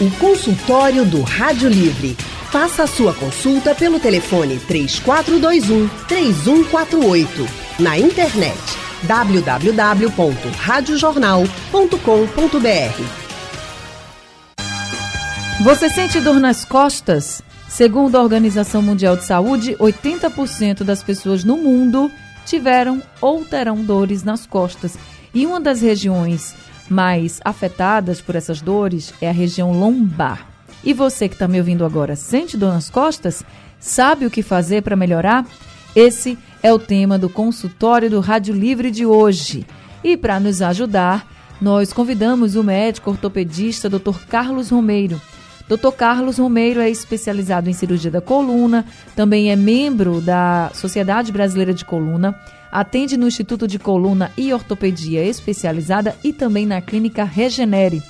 O consultório do Rádio Livre. Faça a sua consulta pelo telefone 3421 3148. Na internet www.radiojornal.com.br. Você sente dor nas costas? Segundo a Organização Mundial de Saúde, 80% das pessoas no mundo tiveram ou terão dores nas costas. E uma das regiões mais afetadas por essas dores é a região lombar. E você que está me ouvindo agora, sente dor nas costas? Sabe o que fazer para melhorar? Esse é o tema do consultório do Rádio Livre de hoje. E para nos ajudar, nós convidamos o médico ortopedista Dr. Carlos Romeiro. Dr. Carlos Romeiro é especializado em cirurgia da coluna, também é membro da Sociedade Brasileira de Coluna, atende no Instituto de Coluna e Ortopedia Especializada e também na Clínica Regenere.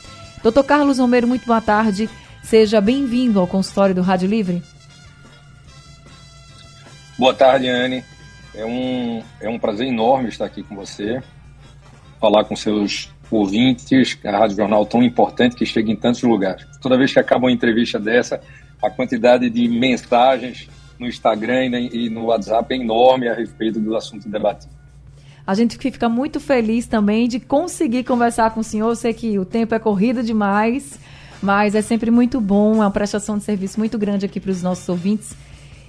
Dr. Carlos Romeiro, muito boa tarde. Seja bem-vindo ao consultório do Rádio Livre. Boa tarde, Anne. É um, é um prazer enorme estar aqui com você, falar com seus ouvintes, a Rádio Jornal tão importante que chega em tantos lugares. Toda vez que acaba uma entrevista dessa, a quantidade de mensagens no Instagram e no WhatsApp é enorme a respeito do assunto debatido. A gente fica muito feliz também de conseguir conversar com o senhor. Eu sei que o tempo é corrido demais, mas é sempre muito bom, é uma prestação de serviço muito grande aqui para os nossos ouvintes.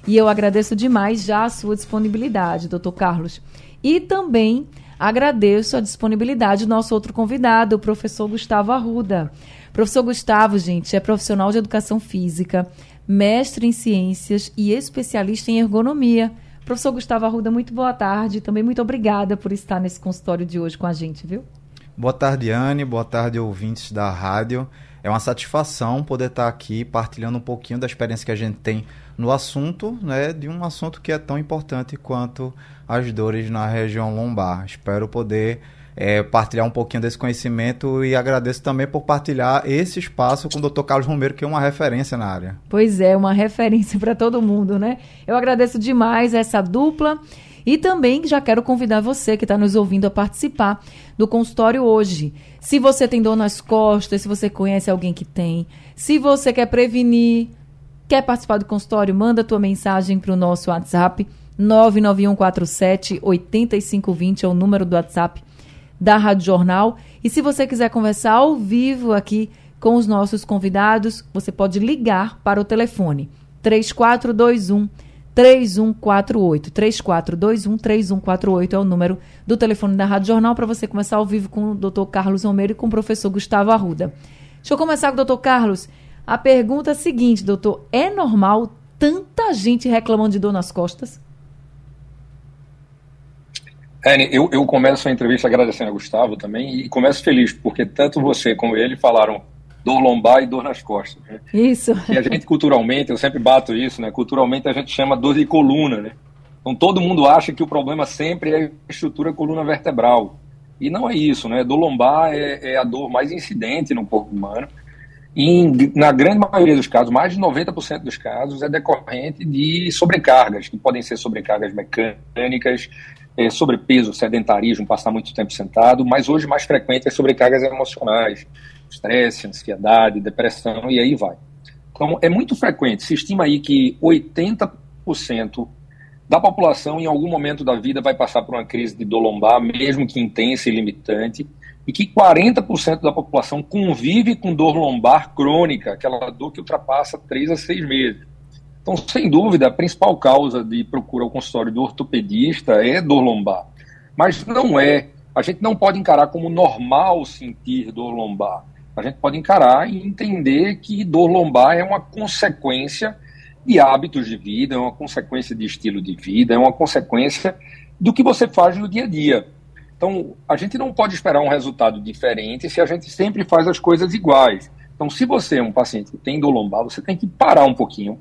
E eu agradeço demais já a sua disponibilidade, doutor Carlos. E também agradeço a disponibilidade do nosso outro convidado, o professor Gustavo Arruda. Professor Gustavo, gente, é profissional de educação física, mestre em ciências e especialista em ergonomia. Professor Gustavo Arruda, muito boa tarde. Também muito obrigada por estar nesse consultório de hoje com a gente, viu? Boa tarde, Anne. Boa tarde, ouvintes da rádio. É uma satisfação poder estar aqui partilhando um pouquinho da experiência que a gente tem no assunto, né, de um assunto que é tão importante quanto as dores na região lombar. Espero poder é, partilhar um pouquinho desse conhecimento e agradeço também por partilhar esse espaço com o Dr. Carlos Romero, que é uma referência na área. Pois é, uma referência para todo mundo, né? Eu agradeço demais essa dupla. E também já quero convidar você que está nos ouvindo a participar do consultório hoje. Se você tem dor nas costas, se você conhece alguém que tem, se você quer prevenir, quer participar do consultório, manda tua mensagem para o nosso WhatsApp 99147 8520 é o número do WhatsApp da Rádio Jornal. E se você quiser conversar ao vivo aqui com os nossos convidados, você pode ligar para o telefone 3421 3148. 3421 3148 é o número do telefone da Rádio Jornal para você começar ao vivo com o Dr. Carlos Almeida e com o professor Gustavo Arruda. Deixa eu começar com o Dr. Carlos. A pergunta é a seguinte, doutor: é normal tanta gente reclamando de dor nas costas? Anne, eu, eu começo a entrevista agradecendo a Gustavo também e começo feliz, porque tanto você como ele falaram dor lombar e dor nas costas. Né? Isso. E a gente culturalmente, eu sempre bato isso, né? Culturalmente a gente chama dor de coluna, né? Então todo mundo acha que o problema sempre é a estrutura coluna vertebral. E não é isso, né? Dor lombar é, é a dor mais incidente no corpo humano. E na grande maioria dos casos, mais de 90% dos casos, é decorrente de sobrecargas, que podem ser sobrecargas mecânicas, é, sobrepeso, sedentarismo, passar muito tempo sentado, mas hoje mais frequente é sobrecargas emocionais, estresse, ansiedade, depressão e aí vai. Então é muito frequente, se estima aí que 80% da população em algum momento da vida vai passar por uma crise de dor lombar, mesmo que intensa e limitante, e que 40% da população convive com dor lombar crônica, aquela dor que ultrapassa 3 a 6 meses. Então, sem dúvida, a principal causa de procura ao consultório do ortopedista é dor lombar. Mas não é. A gente não pode encarar como normal sentir dor lombar. A gente pode encarar e entender que dor lombar é uma consequência de hábitos de vida, é uma consequência de estilo de vida, é uma consequência do que você faz no dia a dia. Então, a gente não pode esperar um resultado diferente se a gente sempre faz as coisas iguais. Então, se você é um paciente que tem dor lombar, você tem que parar um pouquinho,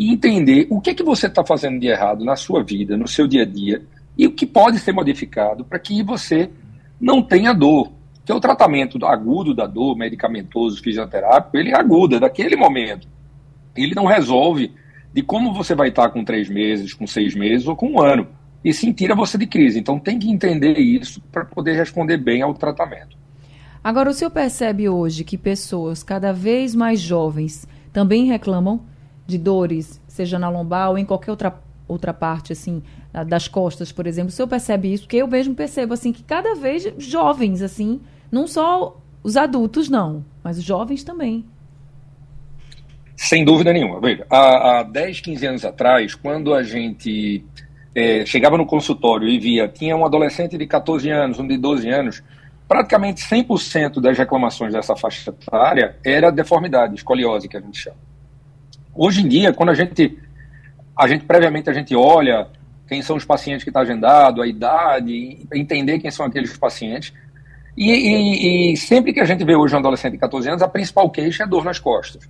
e entender o que, que você está fazendo de errado na sua vida, no seu dia a dia, e o que pode ser modificado para que você não tenha dor. Que o tratamento agudo da dor, medicamentoso, fisioterápico, ele é agudo, é daquele momento. Ele não resolve de como você vai estar com três meses, com seis meses ou com um ano. E sim tira você de crise. Então tem que entender isso para poder responder bem ao tratamento. Agora, o senhor percebe hoje que pessoas cada vez mais jovens também reclamam de dores, seja na lombar ou em qualquer outra, outra parte, assim, das costas, por exemplo. O senhor percebe isso? Porque eu mesmo percebo, assim, que cada vez jovens, assim, não só os adultos, não, mas os jovens também. Sem dúvida nenhuma. Veja, há, há 10, 15 anos atrás, quando a gente é, chegava no consultório e via, tinha um adolescente de 14 anos, um de 12 anos, praticamente 100% das reclamações dessa faixa etária era deformidade, escoliose, que a gente chama. Hoje em dia, quando a gente, a gente previamente a gente olha quem são os pacientes que está agendado, a idade, entender quem são aqueles pacientes, e, e, e, sempre que a gente vê hoje um adolescente de 14 anos, a principal queixa é dor nas costas.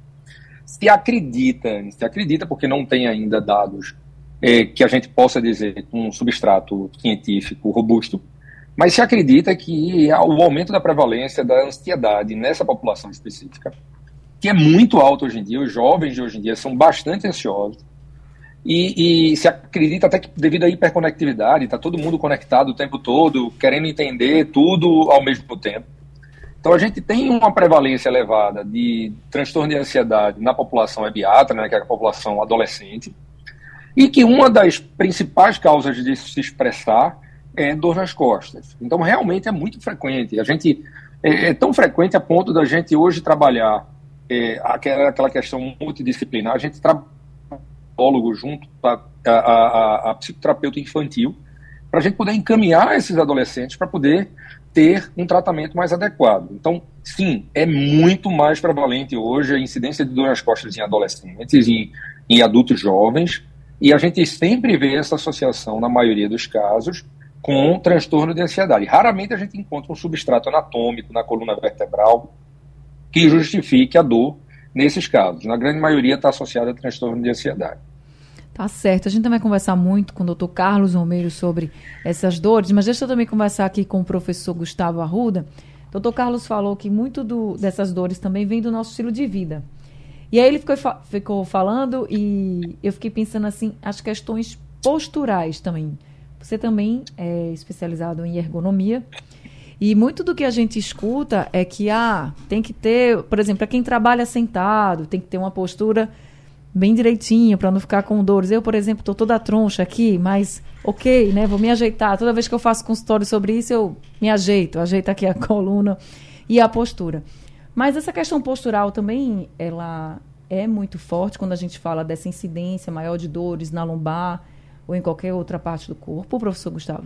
Se acredita, se acredita, porque não tem ainda dados é, que a gente possa dizer com um substrato científico robusto, mas se acredita que o aumento da prevalência da ansiedade nessa população específica, que é muito alto hoje em dia, os jovens de hoje em dia são bastante ansiosos, e, e se acredita até que devido à hiperconectividade, está todo mundo conectado o tempo todo, querendo entender tudo ao mesmo tempo. Então a gente tem uma prevalência elevada de transtorno de ansiedade na população ebiatra, né, que é a população adolescente, e que uma das principais causas de se expressar é dor nas costas. Então, realmente é muito frequente. A gente é, é tão frequente a ponto da gente hoje trabalhar é, aquela, aquela questão multidisciplinar. A gente trabalha junto a, a, a, a psicoterapeuta infantil para a gente poder encaminhar esses adolescentes para poder ter um tratamento mais adequado. Então, sim, é muito mais prevalente hoje a incidência de dor nas costas em adolescentes, em, em adultos jovens, e a gente sempre vê essa associação, na maioria dos casos, com transtorno de ansiedade. Raramente a gente encontra um substrato anatômico na coluna vertebral que justifique a dor nesses casos. Na grande maioria está associada a transtorno de ansiedade. Tá certo. A gente também vai conversar muito com o doutor Carlos Romero sobre essas dores, mas deixa eu também conversar aqui com o professor Gustavo Arruda. O doutor Carlos falou que muito do, dessas dores também vem do nosso estilo de vida. E aí ele ficou, ficou falando e eu fiquei pensando assim, as questões posturais também. Você também é especializado em ergonomia. E muito do que a gente escuta é que ah, tem que ter, por exemplo, para quem trabalha sentado, tem que ter uma postura bem direitinha para não ficar com dores. Eu, por exemplo, estou toda troncha aqui, mas ok, né? Vou me ajeitar. Toda vez que eu faço consultório sobre isso, eu me ajeito, ajeito aqui a coluna e a postura. Mas essa questão postural também, ela é muito forte quando a gente fala dessa incidência maior de dores na lombar ou em qualquer outra parte do corpo, professor Gustavo?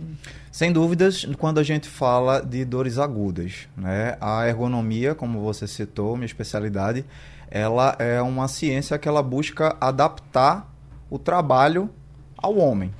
Sem dúvidas, quando a gente fala de dores agudas, né? A ergonomia, como você citou, minha especialidade, ela é uma ciência que ela busca adaptar o trabalho ao homem.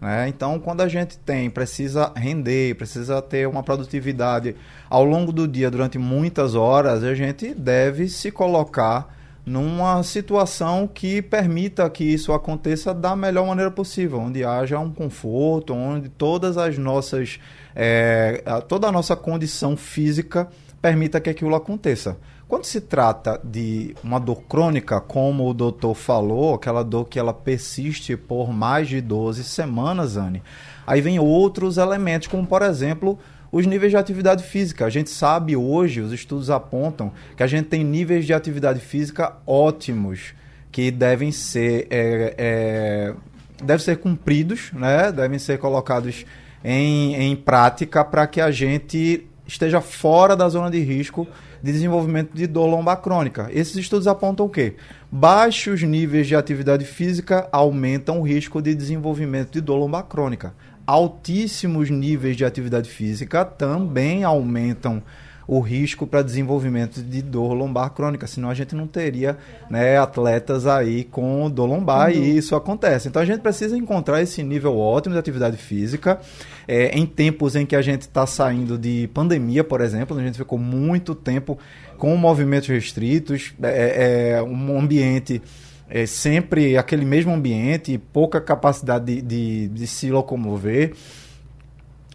Né? Então, quando a gente tem, precisa render, precisa ter uma produtividade ao longo do dia durante muitas horas, a gente deve se colocar numa situação que permita que isso aconteça da melhor maneira possível, onde haja um conforto, onde todas as nossas, é, toda a nossa condição física permita que aquilo aconteça. Quando se trata de uma dor crônica, como o doutor falou, aquela dor que ela persiste por mais de 12 semanas, Anne, aí vem outros elementos, como por exemplo os níveis de atividade física. A gente sabe hoje, os estudos apontam que a gente tem níveis de atividade física ótimos que devem ser é, é, devem ser cumpridos, né? devem ser colocados em, em prática para que a gente esteja fora da zona de risco de desenvolvimento de dor lombar crônica. Esses estudos apontam o quê? Baixos níveis de atividade física aumentam o risco de desenvolvimento de dor lombar crônica. Altíssimos níveis de atividade física também aumentam o risco para desenvolvimento de dor lombar crônica, senão a gente não teria né, atletas aí com dor lombar uhum. e isso acontece. Então a gente precisa encontrar esse nível ótimo de atividade física é, em tempos em que a gente está saindo de pandemia, por exemplo, a gente ficou muito tempo com movimentos restritos, é, é um ambiente é sempre aquele mesmo ambiente, pouca capacidade de, de, de se locomover.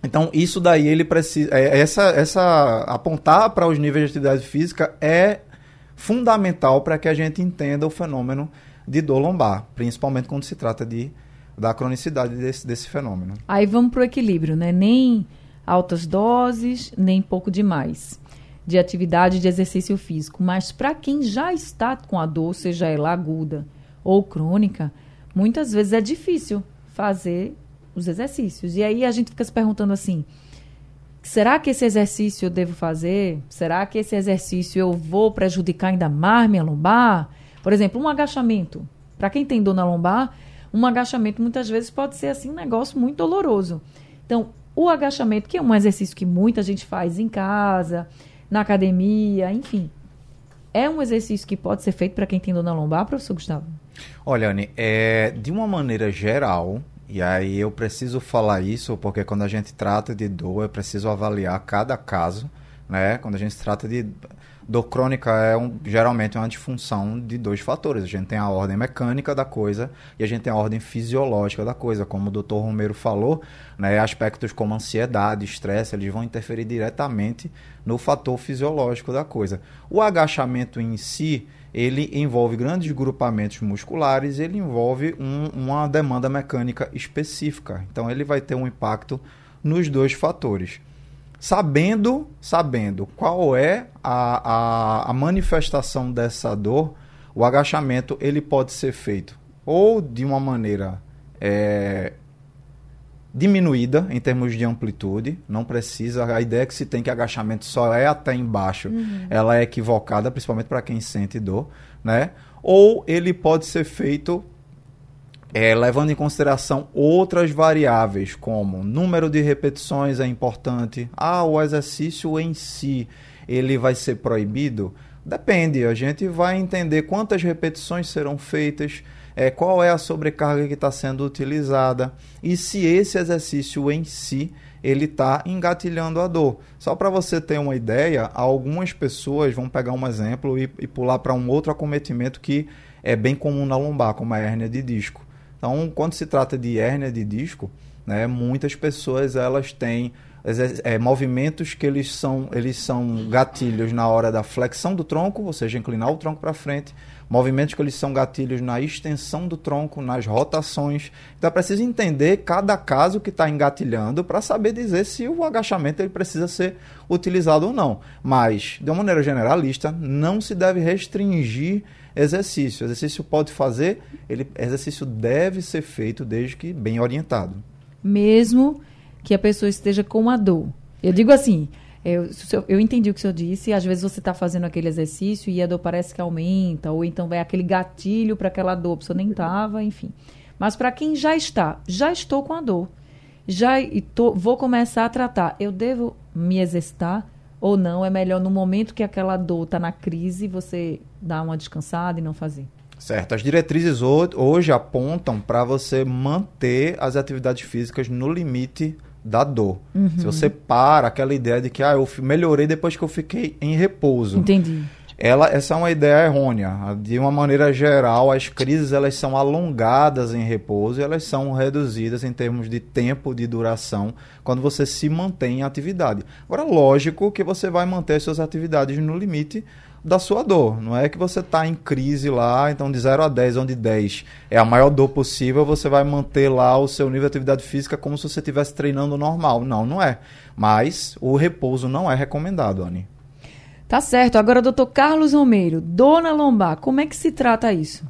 Então, isso daí ele precisa. É, essa, essa apontar para os níveis de atividade física é fundamental para que a gente entenda o fenômeno de dor lombar, principalmente quando se trata de, da cronicidade desse, desse fenômeno. Aí vamos para o equilíbrio, né? Nem altas doses, nem pouco demais. De atividade de exercício físico. Mas para quem já está com a dor, seja ela aguda ou crônica, muitas vezes é difícil fazer os exercícios. E aí a gente fica se perguntando assim: será que esse exercício eu devo fazer? Será que esse exercício eu vou prejudicar ainda mais minha lombar? Por exemplo, um agachamento. Para quem tem dor na lombar, um agachamento muitas vezes pode ser assim um negócio muito doloroso. Então, o agachamento, que é um exercício que muita gente faz em casa, na academia, enfim, é um exercício que pode ser feito para quem tem dor na lombar, professor Gustavo? Olha, Anne, é, de uma maneira geral, e aí eu preciso falar isso porque quando a gente trata de dor, eu preciso avaliar cada caso, né? Quando a gente trata de Dor crônica é um, geralmente uma disfunção de dois fatores. A gente tem a ordem mecânica da coisa e a gente tem a ordem fisiológica da coisa. Como o doutor Romero falou, né, aspectos como ansiedade, estresse, eles vão interferir diretamente no fator fisiológico da coisa. O agachamento em si, ele envolve grandes grupamentos musculares, ele envolve um, uma demanda mecânica específica. Então, ele vai ter um impacto nos dois fatores sabendo, sabendo qual é a, a, a, manifestação dessa dor, o agachamento ele pode ser feito ou de uma maneira é, diminuída em termos de amplitude, não precisa. A ideia que se tem que agachamento só é até embaixo, uhum. ela é equivocada, principalmente para quem sente dor, né? Ou ele pode ser feito é, levando em consideração outras variáveis, como número de repetições é importante. Ah, o exercício em si ele vai ser proibido? Depende, a gente vai entender quantas repetições serão feitas, é, qual é a sobrecarga que está sendo utilizada e se esse exercício em si ele está engatilhando a dor. Só para você ter uma ideia, algumas pessoas vão pegar um exemplo e, e pular para um outro acometimento que é bem comum na lombar, como a hérnia de disco. Então, quando se trata de hérnia de disco, né, muitas pessoas elas têm é, movimentos que eles são, eles são gatilhos na hora da flexão do tronco, ou seja, inclinar o tronco para frente, movimentos que eles são gatilhos na extensão do tronco, nas rotações. Então é preciso entender cada caso que está engatilhando para saber dizer se o agachamento ele precisa ser utilizado ou não. Mas, de uma maneira generalista, não se deve restringir exercício. Exercício pode fazer, ele, exercício deve ser feito desde que bem orientado. Mesmo que a pessoa esteja com uma dor. Eu digo assim, eu, eu entendi o que o senhor disse, às vezes você está fazendo aquele exercício e a dor parece que aumenta, ou então vai aquele gatilho para aquela dor, a pessoa nem estava, enfim. Mas para quem já está, já estou com a dor, já tô, vou começar a tratar, eu devo me exercitar ou não? É melhor no momento que aquela dor está na crise, você dar uma descansada e não fazer? Certo. As diretrizes hoje apontam para você manter as atividades físicas no limite da dor. Uhum. Se você para aquela ideia de que ah, eu melhorei depois que eu fiquei em repouso. Entendi. Ela, essa é uma ideia errônea. De uma maneira geral, as crises elas são alongadas em repouso e elas são reduzidas em termos de tempo de duração quando você se mantém em atividade. Agora, lógico que você vai manter suas atividades no limite da sua dor. Não é que você está em crise lá, então de 0 a 10, onde 10 é a maior dor possível, você vai manter lá o seu nível de atividade física como se você estivesse treinando normal. Não, não é. Mas o repouso não é recomendado, Anne. Tá certo. Agora, doutor Carlos Romero, dona lombar, como é que se trata isso?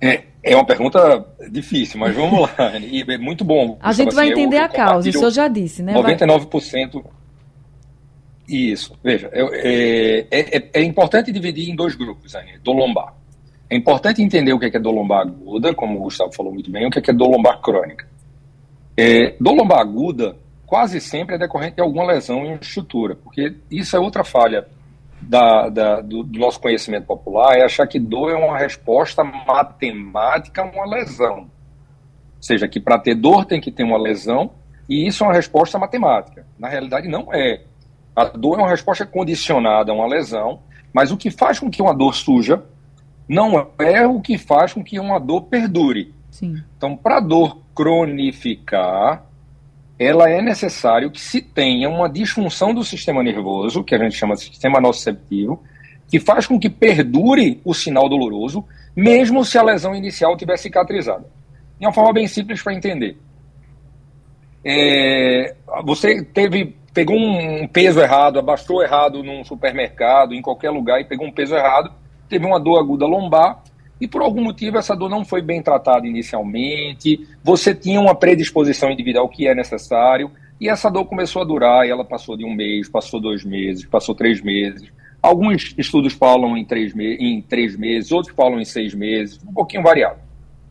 É, é uma pergunta difícil, mas vamos lá. E é muito bom. A gente vai assim, entender eu, eu a causa, o senhor já disse, né? 99%. Vai... Isso, veja, eu, é, é, é, é, importante dividir em dois grupos aí, do lombar. É importante entender o que é, que é dor lombar aguda, como o Gustavo falou muito bem, o que é, que é dor lombar crônica. É, dor lombar aguda quase sempre é decorrente de alguma lesão em estrutura, porque isso é outra falha da, da, do, do, nosso conhecimento popular, é achar que dor é uma resposta matemática a uma lesão. Ou seja, que para ter dor tem que ter uma lesão, e isso é uma resposta matemática. Na realidade, não é. A dor é uma resposta condicionada a uma lesão, mas o que faz com que uma dor suja não é o que faz com que uma dor perdure. Sim. Então, para a dor cronificar, ela é necessário que se tenha uma disfunção do sistema nervoso, que a gente chama de sistema nociceptivo, que faz com que perdure o sinal doloroso, mesmo se a lesão inicial tiver cicatrizada. De uma forma bem simples para entender. é, você teve pegou um peso errado, abaixou errado num supermercado, em qualquer lugar, e pegou um peso errado, teve uma dor aguda lombar, e por algum motivo essa dor não foi bem tratada inicialmente, você tinha uma predisposição individual que é necessário, e essa dor começou a durar, e ela passou de um mês, passou dois meses, passou três meses. Alguns estudos falam em três, em três meses, outros falam em seis meses, um pouquinho variado.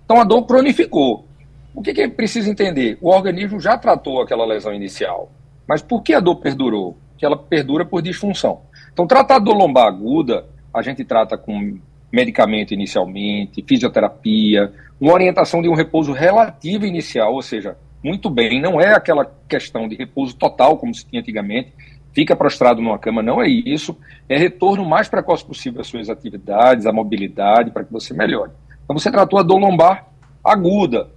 Então a dor cronificou. O que, que é preciso entender? O organismo já tratou aquela lesão inicial. Mas por que a dor perdurou? Que ela perdura por disfunção. Então, tratar dor lombar aguda, a gente trata com medicamento inicialmente, fisioterapia, uma orientação de um repouso relativo inicial, ou seja, muito bem, não é aquela questão de repouso total como se tinha antigamente, fica prostrado numa cama, não é isso, é retorno mais precoce possível às suas atividades, à mobilidade, para que você melhore. Então você tratou a dor lombar aguda,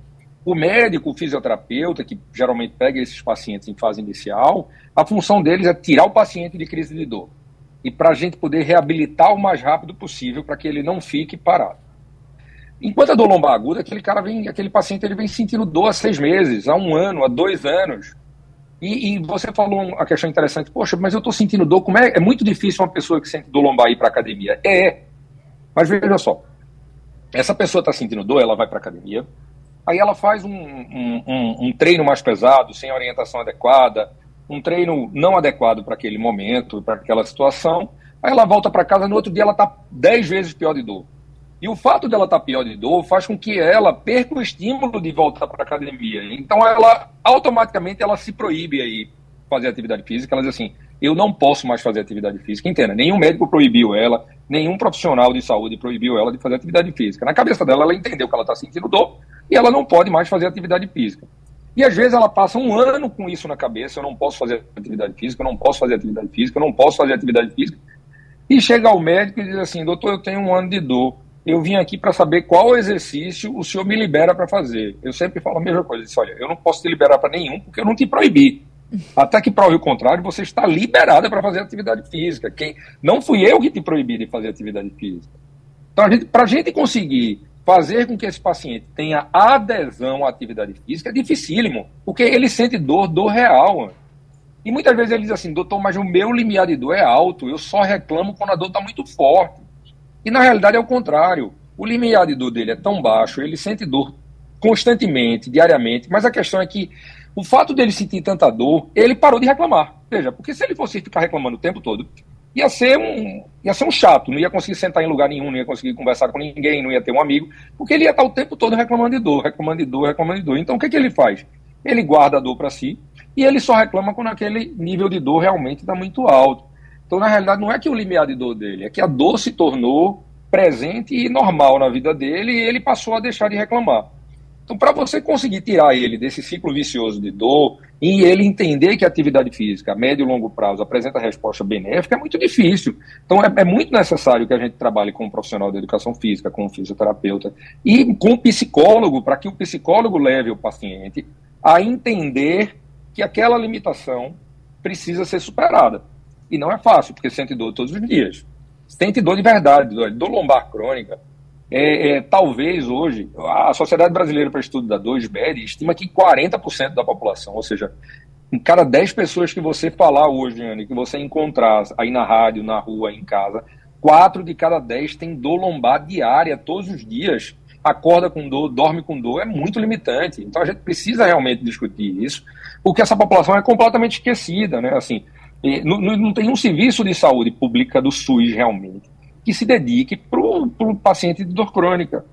o médico, o fisioterapeuta, que geralmente pega esses pacientes em fase inicial, a função deles é tirar o paciente de crise de dor. E para a gente poder reabilitar o mais rápido possível para que ele não fique parado. Enquanto a dor lombar aguda, aquele cara vem, aquele paciente ele vem sentindo dor há seis meses, há um ano, há dois anos. E, e você falou uma questão interessante, poxa, mas eu estou sentindo dor, como é? É muito difícil uma pessoa que sente dor lombar ir para academia. É, mas veja só, essa pessoa está sentindo dor, ela vai para academia, Aí ela faz um, um, um, um treino mais pesado, sem orientação adequada, um treino não adequado para aquele momento, para aquela situação. Aí ela volta para casa, no outro dia ela está dez vezes pior de dor. E o fato dela estar tá pior de dor faz com que ela perca o estímulo de voltar para a academia. Então ela automaticamente ela se proíbe aí fazer atividade física. Ela diz assim: eu não posso mais fazer atividade física. Entenda, nenhum médico proibiu ela, nenhum profissional de saúde proibiu ela de fazer atividade física. Na cabeça dela, ela entendeu que ela está sentindo dor e ela não pode mais fazer atividade física. E às vezes ela passa um ano com isso na cabeça, eu não posso fazer atividade física, eu não posso fazer atividade física, eu não posso fazer atividade física. E chega ao médico e diz assim, doutor, eu tenho um ano de dor, eu vim aqui para saber qual exercício o senhor me libera para fazer. Eu sempre falo a mesma coisa, eu disse, olha, eu não posso te liberar para nenhum, porque eu não te proibi. Até que prove o contrário, você está liberada para fazer atividade física. Quem, não fui eu que te proibi de fazer atividade física. Então, para a gente conseguir fazer com que esse paciente tenha adesão à atividade física é dificílimo, porque ele sente dor, dor real. E muitas vezes ele diz assim, doutor, mas o meu limiar de dor é alto, eu só reclamo quando a dor está muito forte. E na realidade é o contrário. O limiar de dor dele é tão baixo, ele sente dor constantemente, diariamente, mas a questão é que o fato dele sentir tanta dor, ele parou de reclamar. Veja, porque se ele fosse ficar reclamando o tempo todo, ia ser um, ia ser um chato, não ia conseguir sentar em lugar nenhum, não ia conseguir conversar com ninguém, não ia ter um amigo, porque ele ia estar o tempo todo reclamando de dor, reclamando de dor, reclamando de dor. Então o que, que ele faz? Ele guarda a dor para si e ele só reclama quando aquele nível de dor realmente está muito alto. Então, na realidade, não é que o limiar de dor dele, é que a dor se tornou presente e normal na vida dele e ele passou a deixar de reclamar. Então, para você conseguir tirar ele desse ciclo vicioso de dor e ele entender que a atividade física a médio e longo prazo apresenta resposta benéfica, é muito difícil. Então, é, é muito necessário que a gente trabalhe com um profissional de educação física, com um fisioterapeuta e com um psicólogo, para que o psicólogo leve o paciente a entender que aquela limitação precisa ser superada. E não é fácil, porque sente dor todos os dias. Sente dor de verdade, dor lombar crônica é, é, talvez hoje, a Sociedade Brasileira para Estudo da Dor, SBED, estima que 40% da população, ou seja, em cada 10 pessoas que você falar hoje, Anne, que você encontrar aí na rádio, na rua, em casa, 4 de cada 10 tem dor lombar diária, todos os dias, acorda com dor, dorme com dor, é muito limitante. Então a gente precisa realmente discutir isso, porque essa população é completamente esquecida, né? Assim, não, não tem um serviço de saúde pública do SUS realmente que se dedique para o paciente de dor crônica.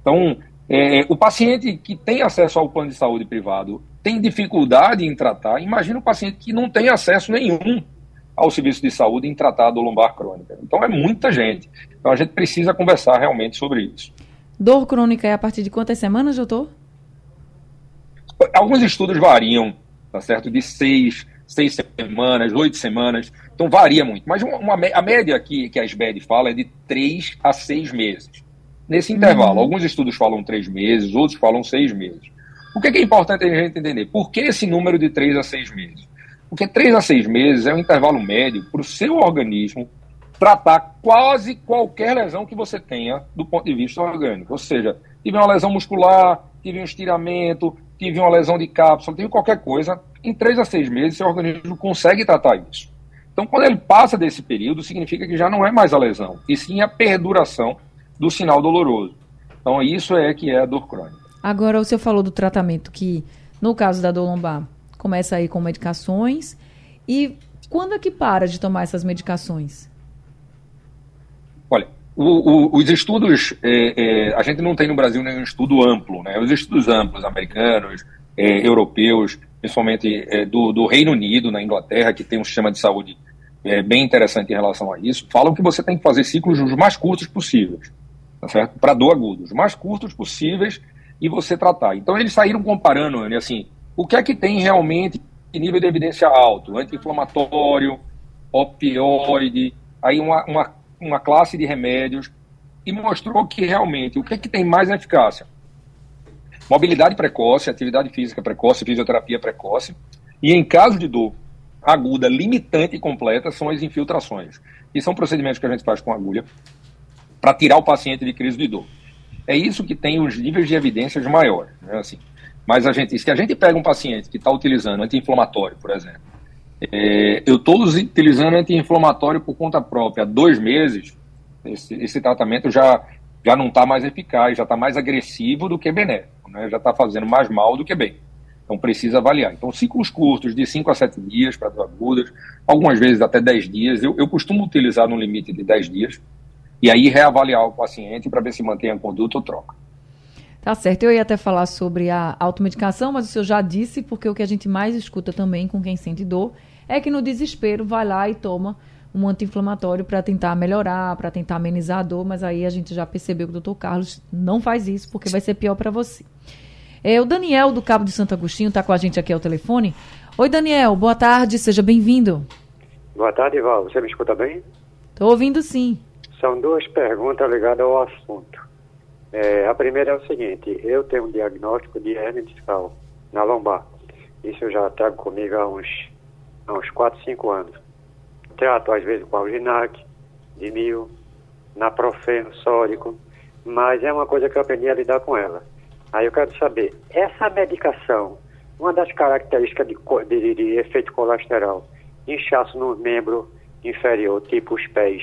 Então, é, o paciente que tem acesso ao plano de saúde privado tem dificuldade em tratar, imagina o paciente que não tem acesso nenhum ao serviço de saúde em tratar a dor lombar crônica. Então, é muita gente. Então, a gente precisa conversar realmente sobre isso. Dor crônica é a partir de quantas semanas, doutor? Alguns estudos variam, tá certo? De seis, seis semanas, oito semanas. Então varia muito. Mas uma, uma, a média que, que a SBED fala é de três a seis meses. Nesse intervalo, uhum. alguns estudos falam três meses, outros falam seis meses. O que é, que é importante a gente entender? Por que esse número de três a seis meses? Porque três a seis meses é um intervalo médio para o seu organismo tratar quase qualquer lesão que você tenha do ponto de vista orgânico. Ou seja, tive uma lesão muscular, tive um estiramento, tive uma lesão de cápsula, tive qualquer coisa, em três a seis meses seu organismo consegue tratar isso. Então, quando ele passa desse período, significa que já não é mais a lesão, e sim a perduração do sinal doloroso. Então, isso é que é a dor crônica. Agora, o senhor falou do tratamento que, no caso da dor lombar, começa aí com medicações. E quando é que para de tomar essas medicações? Olha, o, o, os estudos, é, é, a gente não tem no Brasil nenhum estudo amplo, né? Os estudos amplos, americanos, é, europeus, principalmente é, do, do, Reino Unido, na Inglaterra, que tem um sistema de saúde é, bem interessante em relação a isso, falam que você tem que fazer ciclos os mais curtos possíveis, tá certo? Para dor aguda, os mais curtos possíveis e você tratar. Então eles saíram comparando, assim, o que é que tem realmente nível de evidência alto, anti-inflamatório, opioide, aí uma, uma uma classe de remédios e mostrou que realmente o que, é que tem mais eficácia? Mobilidade precoce, atividade física precoce, fisioterapia precoce, e em caso de dor aguda, limitante e completa, são as infiltrações. E são procedimentos que a gente faz com agulha para tirar o paciente de crise de dor. É isso que tem os níveis de evidências maiores. Né? Assim, mas a gente, se a gente pega um paciente que está utilizando anti-inflamatório, por exemplo, é, eu estou utilizando anti-inflamatório por conta própria há dois meses. Esse, esse tratamento já, já não está mais eficaz, já está mais agressivo do que benéfico, né? já está fazendo mais mal do que bem. Então precisa avaliar. Então, ciclos curtos, de 5 a 7 dias para agudas, algumas vezes até 10 dias. Eu, eu costumo utilizar no limite de 10 dias. E aí reavaliar o paciente para ver se mantém a conduta ou troca. Tá certo. Eu ia até falar sobre a automedicação, mas o senhor já disse, porque o que a gente mais escuta também com quem sente dor é que no desespero vai lá e toma um anti-inflamatório para tentar melhorar, para tentar amenizar a dor, mas aí a gente já percebeu que o doutor Carlos não faz isso porque vai ser pior para você. É, o Daniel do Cabo de Santo Agostinho está com a gente aqui ao telefone. Oi, Daniel, boa tarde, seja bem-vindo. Boa tarde, Val. Você me escuta bem? Estou ouvindo sim. São duas perguntas ligadas ao assunto. É, a primeira é o seguinte: eu tenho um diagnóstico de hernia discal na lombar. Isso eu já trago comigo há uns há uns 4, 5 anos. Trato às vezes com alginac, de mil, naprofeno, sórico, mas é uma coisa que eu aprendi a lidar com ela. Aí eu quero saber, essa medicação, uma das características de, de, de efeito colateral, inchaço no membro inferior, tipo os pés,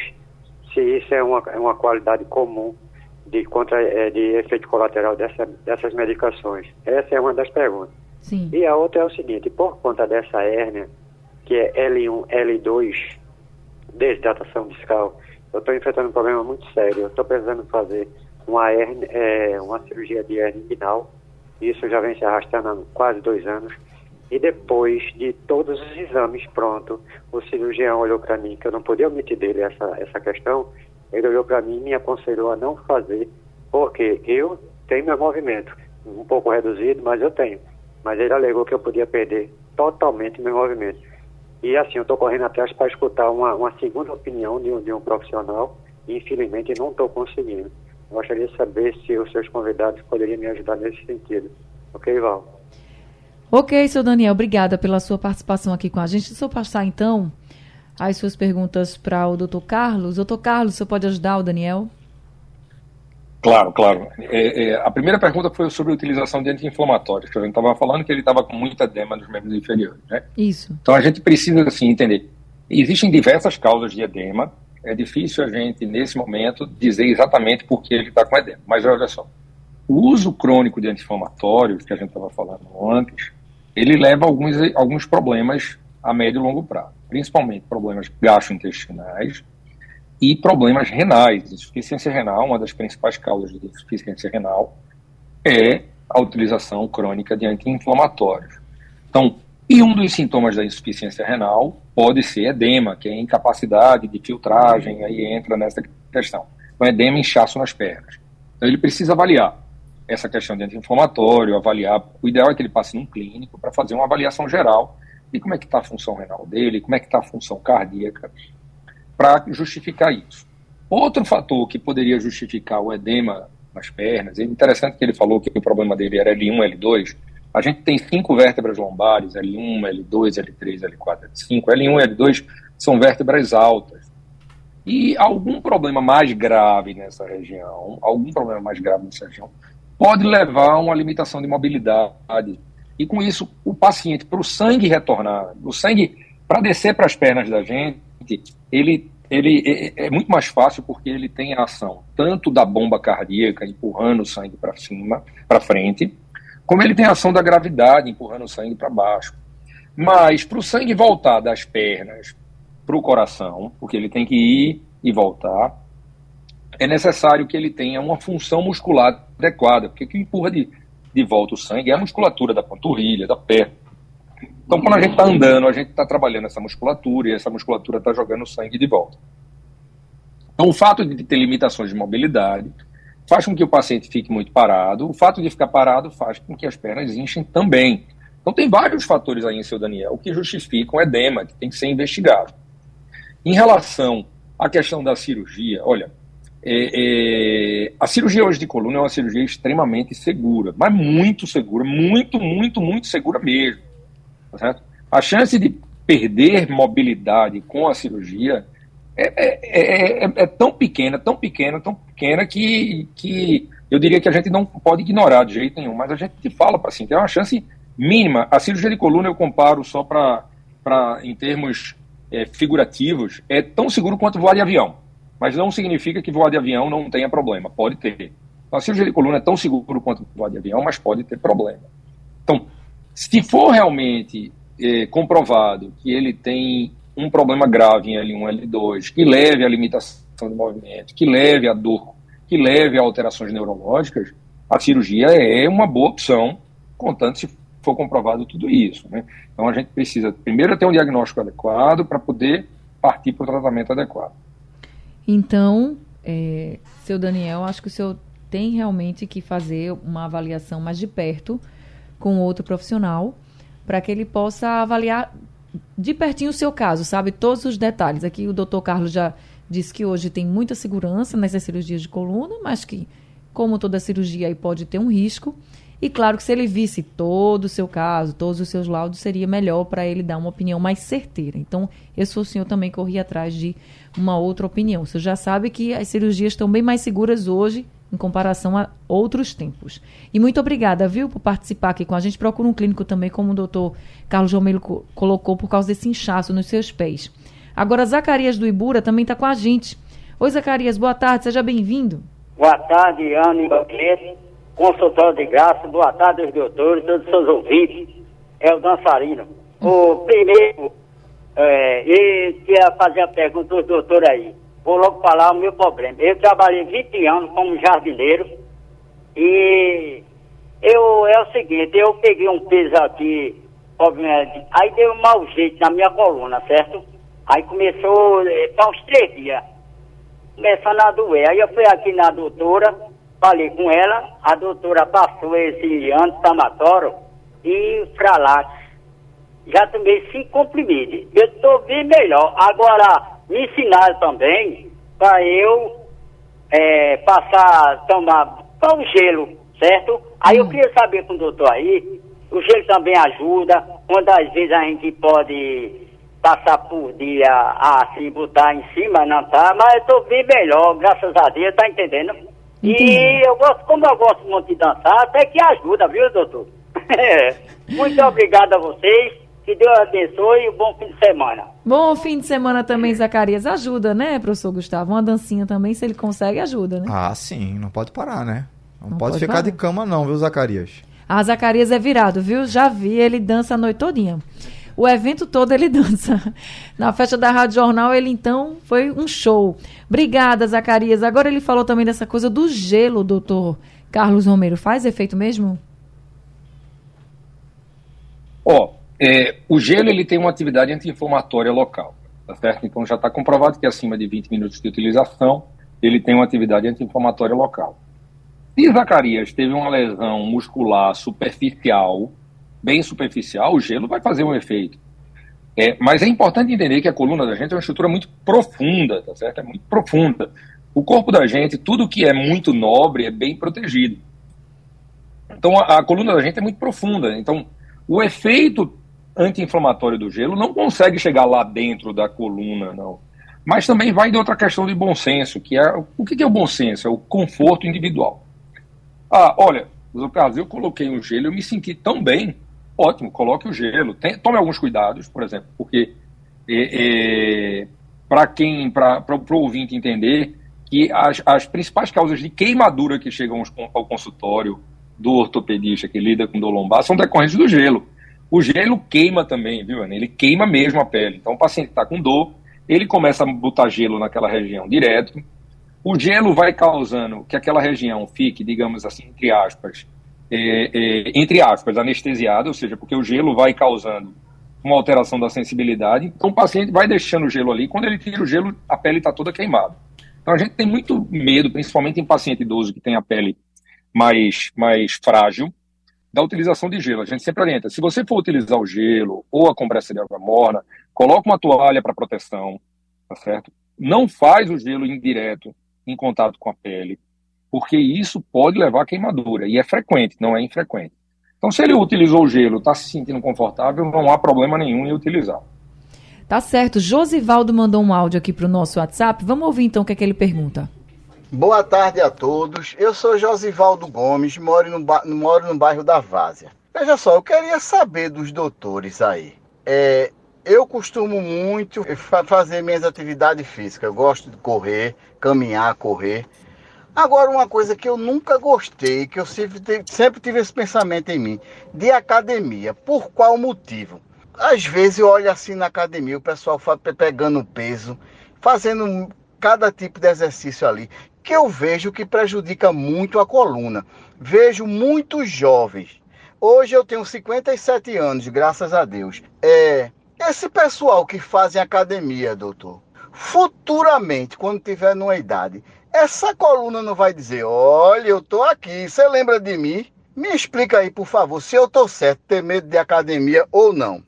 se isso é uma, é uma qualidade comum de, contra, é, de efeito colateral dessa, dessas medicações? Essa é uma das perguntas. Sim. E a outra é o seguinte, por conta dessa hérnia, que é L1, L2, desidratação discal, eu estou enfrentando um problema muito sério. Eu estou precisando fazer uma, hernia, é, uma cirurgia de hernia inguinal. Isso já vem se arrastando há quase dois anos. E depois de todos os exames pronto, o cirurgião olhou para mim, que eu não podia omitir dele essa, essa questão, ele olhou para mim e me aconselhou a não fazer, porque eu tenho meu movimento, um pouco reduzido, mas eu tenho. Mas ele alegou que eu podia perder totalmente meu movimento. E assim, eu estou correndo atrás para escutar uma, uma segunda opinião de um, de um profissional e infelizmente não estou conseguindo. Gostaria de saber se os seus convidados poderiam me ajudar nesse sentido. Ok, Val? Ok, seu Daniel, obrigada pela sua participação aqui com a gente. Se eu passar então as suas perguntas para o doutor Carlos. Doutor Carlos, você pode ajudar o Daniel? Claro, claro. É, é, a primeira pergunta foi sobre a utilização de anti-inflamatórios, que a gente estava falando que ele estava com muita edema nos membros inferiores, né? Isso. Então a gente precisa, assim, entender. Existem diversas causas de edema, é difícil a gente, nesse momento, dizer exatamente por que ele está com edema. Mas olha só, o uso crônico de anti-inflamatórios, que a gente estava falando antes, ele leva a alguns, alguns problemas a médio e longo prazo, principalmente problemas gastrointestinais, e problemas renais. Insuficiência renal, uma das principais causas de insuficiência renal, é a utilização crônica de anti-inflamatórios. Então, e um dos sintomas da insuficiência renal pode ser edema, que é incapacidade de filtragem, aí entra nessa questão. Então, edema inchaço nas pernas. Então, ele precisa avaliar essa questão de anti-inflamatório, avaliar. O ideal é que ele passe num clínico para fazer uma avaliação geral de como é que está a função renal dele, como é que está a função cardíaca, para justificar isso. Outro fator que poderia justificar o edema nas pernas, é interessante que ele falou que o problema dele era L1, L2. A gente tem cinco vértebras lombares, L1, L2, L3, L4, L5. L1 e L2 são vértebras altas. E algum problema mais grave nessa região, algum problema mais grave nessa região, pode levar a uma limitação de mobilidade, E com isso, o paciente, para o sangue retornar, o sangue, para descer para as pernas da gente, ele, ele é, é, muito mais fácil porque ele tem a ação tanto da bomba cardíaca empurrando o sangue para cima, para frente, como ele tem a ação da gravidade empurrando o sangue para baixo. Mas para o sangue voltar das pernas para o coração, porque ele tem que ir e voltar, é necessário que ele tenha uma função muscular adequada, porque o que empurra de, de volta o sangue é a musculatura da panturrilha, da perna. Então, quando a gente está andando, a gente está trabalhando essa musculatura e essa musculatura está jogando sangue de volta. Então, o fato de ter limitações de mobilidade faz com que o paciente fique muito parado. O fato de ficar parado faz com que as pernas enchem também. Então, tem vários fatores aí seu Daniel que justificam o edema, que tem que ser investigado. Em relação à questão da cirurgia, olha, é, é, a cirurgia hoje de coluna é uma cirurgia extremamente segura, mas muito segura, muito, muito, muito segura mesmo. Tá? A chance de perder mobilidade com a cirurgia é, é, é, é, tão pequena, tão pequena, tão pequena que, que eu diria que a gente não pode ignorar de jeito nenhum, mas a gente fala para assim, tem uma chance mínima. A cirurgia de coluna eu comparo só para, em termos figurativos, é tão seguro quanto voar de avião mas não significa que voar de avião não tenha problema. Pode ter. A cirurgia de coluna é tão seguro quanto voar de avião, mas pode ter problema. Então, se for realmente é, comprovado que ele tem um problema grave em L1, L2, que leve à limitação de movimento, que leve à dor, que leve a alterações neurológicas, a cirurgia é uma boa opção, contanto se for comprovado tudo isso. Né? Então a gente precisa primeiro ter um diagnóstico adequado para poder partir para o tratamento adequado. Então, é, seu Daniel, acho que o senhor tem realmente que fazer uma avaliação mais de perto com outro profissional para que ele possa avaliar de pertinho o seu caso, sabe? Todos os detalhes. Aqui o doutor Carlos já disse que hoje tem muita segurança nessas cirurgias de coluna, mas que, como toda cirurgia, aí pode ter um risco. E claro que se ele visse todo o seu caso, todos os seus laudos, seria melhor para ele dar uma opinião mais certeira. Então, eu sou o senhor também corri atrás de uma outra opinião. Você já sabe que as cirurgias estão bem mais seguras hoje em comparação a outros tempos. E muito obrigada, viu, por participar aqui com a gente. Procura um clínico também, como o doutor Carlos Romero colocou, por causa desse inchaço nos seus pés. Agora, Zacarias do Ibura também está com a gente. Oi, Zacarias, boa tarde, seja bem-vindo. Boa tarde, Ana e consultório de graça, boa tarde aos doutores, todos os seus ouvintes, é o dançarino. O primeiro, é, eu queria fazer a pergunta do doutor aí, vou logo falar o meu problema. Eu trabalhei 20 anos como jardineiro e eu, é o seguinte, eu peguei um peso aqui, aí deu um mau jeito na minha coluna, certo? Aí começou, é, há uns três dias, começando a doer. Aí eu fui aqui na doutora, Falei com ela, a doutora passou esse anti-inflamatório e Fralax. Já tomei cinco comprimidos. Eu estou bem melhor. Agora, me ensinaram também para eu é, passar, tomar o gelo, certo? Aí eu hum. queria saber com o doutor aí, o gelo também ajuda, quantas vezes a gente pode passar por dia assim, botar em cima, não tá? Mas eu estou bem melhor, graças a Deus, tá entendendo? Entendi. E eu gosto, como eu gosto muito de dançar, até que ajuda, viu, doutor? muito obrigado a vocês. Que Deus abençoe e um bom fim de semana. Bom fim de semana também, Zacarias. Ajuda, né, professor Gustavo? Uma dancinha também, se ele consegue, ajuda, né? Ah, sim. Não pode parar, né? Não, não pode, pode, ficar parar. de cama, não, viu, Zacarias? Ah, Zacarias é virado, viu? Já vi, ele dança a noite todinha. O evento todo ele dança. Na festa da Rádio Jornal, ele então foi um show. Obrigada, Zacarias. Agora ele falou também dessa coisa do gelo, doutor Carlos Romero. Faz efeito mesmo? Ó, oh, é, o gelo ele tem uma atividade anti-inflamatória local, tá certo? Então já está comprovado que acima de 20 minutos de utilização, ele tem uma atividade anti-inflamatória local. Se Zacarias teve uma lesão muscular superficial, bem superficial, o gelo vai fazer um efeito. É, mas é importante entender que a coluna da gente é uma estrutura muito profunda, tá certo? É muito profunda. O corpo da gente, tudo que é muito nobre é bem protegido. Então a, a coluna da gente é muito profunda. Então o efeito anti-inflamatório do gelo não consegue chegar lá dentro da coluna, não. Mas também vai de outra questão de bom senso, que é o que é o bom senso? É o conforto individual. Ah, olha, no caso, eu coloquei um gelo, eu me senti tão bem ótimo, coloque o gelo. Tem, tome alguns cuidados, por exemplo, porque é, é, para quem, para o ouvinte entender, que as, as principais causas de queimadura que chegam ao consultório do ortopedista que lida com dor lombar são decorrentes do gelo. O gelo queima também, viu, Ana? Ele queima mesmo a pele. Então, o paciente está com dor, ele começa a botar gelo naquela região direto. O gelo vai causando que aquela região fique, digamos assim, entre aspas, é, é, entre aspas, anestesiada, ou seja, porque o gelo vai causando uma alteração da sensibilidade. Então, o paciente vai deixando o gelo ali. Quando ele tira o gelo, a pele está toda queimada. Então, a gente tem muito medo, principalmente em paciente idoso que tem a pele mais, mais frágil, da utilização de gelo. A gente sempre orienta, se você for utilizar o gelo ou a compressa de água morna, coloca uma toalha para proteção, tá certo? Não faz o gelo indireto em contato com a pele, porque isso pode levar a queimadura, e é frequente, não é infrequente. Então, se ele utilizou o gelo, está se sentindo confortável, não há problema nenhum em utilizar. Tá certo. Josivaldo mandou um áudio aqui para o nosso WhatsApp. Vamos ouvir então o que é que ele pergunta. Boa tarde a todos. Eu sou Josivaldo Gomes, moro no, moro no bairro da Várzea. Veja só, eu queria saber dos doutores aí. É, eu costumo muito fazer minhas atividades físicas. Eu gosto de correr, caminhar, correr. Agora, uma coisa que eu nunca gostei, que eu sempre, sempre tive esse pensamento em mim, de academia. Por qual motivo? Às vezes eu olho assim na academia, o pessoal pegando peso, fazendo cada tipo de exercício ali que eu vejo que prejudica muito a coluna. Vejo muitos jovens. Hoje eu tenho 57 anos, graças a Deus. É, esse pessoal que fazem academia, doutor, futuramente, quando tiver numa idade, essa coluna não vai dizer: olha, eu tô aqui, você lembra de mim? Me explica aí, por favor, se eu tô certo, ter medo de academia ou não.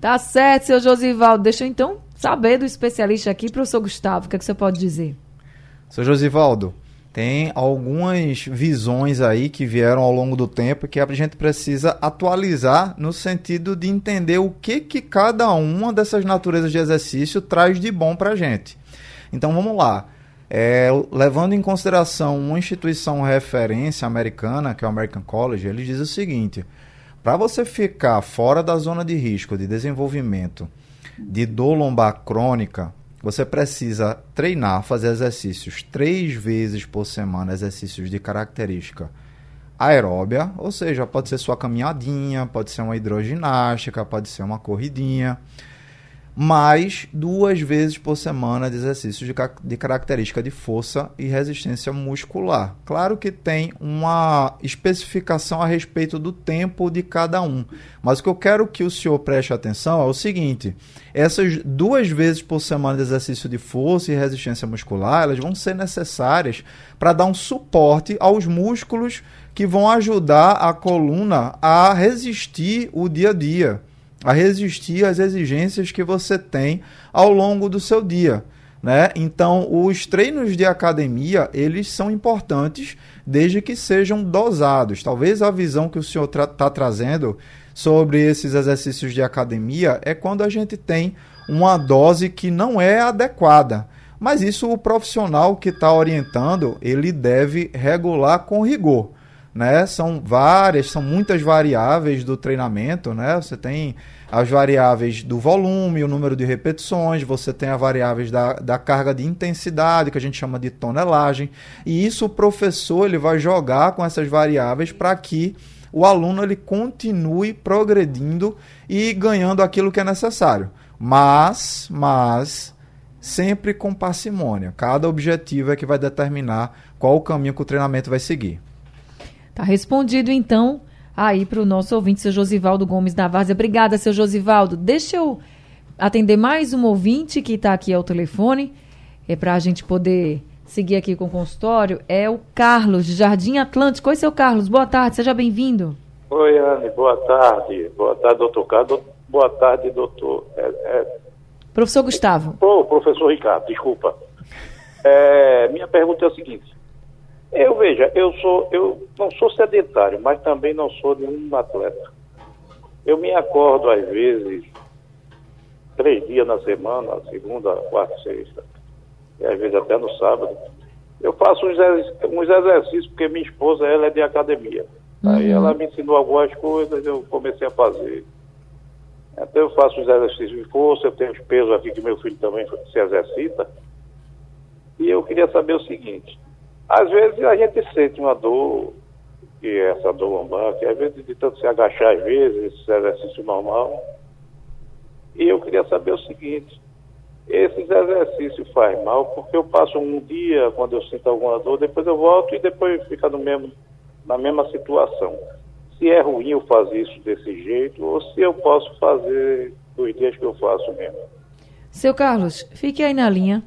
Tá certo, seu Josivaldo. Deixa eu então saber do especialista aqui, professor Gustavo, o que, é que você pode dizer? Seu Josivaldo, tem algumas visões aí que vieram ao longo do tempo que a gente precisa atualizar no sentido de entender o que, que cada uma dessas naturezas de exercício traz de bom para a gente. Então vamos lá. É, levando em consideração uma instituição referência americana, que é o American College, ele diz o seguinte: para você ficar fora da zona de risco de desenvolvimento de dor lombar crônica, você precisa treinar, fazer exercícios três vezes por semana, exercícios de característica aeróbia, ou seja, pode ser sua caminhadinha, pode ser uma hidroginástica, pode ser uma corridinha mais duas vezes por semana de exercícios de, de característica de força e resistência muscular. Claro que tem uma especificação a respeito do tempo de cada um, mas o que eu quero que o senhor preste atenção é o seguinte: essas duas vezes por semana de exercício de força e resistência muscular, elas vão ser necessárias para dar um suporte aos músculos que vão ajudar a coluna a resistir o dia a dia a resistir às exigências que você tem ao longo do seu dia. Né? Então, os treinos de academia, eles são importantes desde que sejam dosados. Talvez a visão que o senhor está tra trazendo sobre esses exercícios de academia é quando a gente tem uma dose que não é adequada. Mas isso o profissional que está orientando, ele deve regular com rigor né? São várias, são muitas variáveis do treinamento, né? Você tem as variáveis do volume, o número de repetições, você tem as variáveis da, da carga de intensidade, que a gente chama de tonelagem, e isso o professor ele vai jogar com essas variáveis para que o aluno ele continue progredindo e ganhando aquilo que é necessário. Mas, mas sempre com parcimônia. Cada objetivo é que vai determinar qual o caminho que o treinamento vai seguir. Tá respondido, então, aí para o nosso ouvinte, seu Josivaldo Gomes da Várzea. Obrigada, seu Josivaldo. Deixa eu atender mais um ouvinte que está aqui ao telefone, é para a gente poder seguir aqui com o consultório. É o Carlos, de Jardim Atlântico. Oi, seu Carlos, boa tarde, seja bem-vindo. Oi, Anne, boa tarde. Boa tarde, doutor Carlos. Boa tarde, doutor. É, é... Professor Gustavo. Oh, professor Ricardo, desculpa. É, minha pergunta é a seguinte: eu veja, eu sou, eu não sou sedentário, mas também não sou nenhum atleta. Eu me acordo às vezes três dias na semana, segunda, quarta, sexta, e às vezes até no sábado. Eu faço uns, uns exercícios porque minha esposa ela é de academia. Uhum. Aí ela me ensinou algumas coisas, eu comecei a fazer. Até eu faço os exercícios de força, eu tenho os pesos aqui que meu filho também se exercita. E eu queria saber o seguinte, às vezes a gente sente uma dor, que é essa dor lombar, que às vezes de tanto se agachar às vezes, esse exercício normal. E eu queria saber o seguinte, esses exercícios faz mal, porque eu passo um dia quando eu sinto alguma dor, depois eu volto e depois fica no mesmo, na mesma situação. Se é ruim eu fazer isso desse jeito, ou se eu posso fazer os dias que eu faço mesmo. Seu Carlos, fique aí na linha.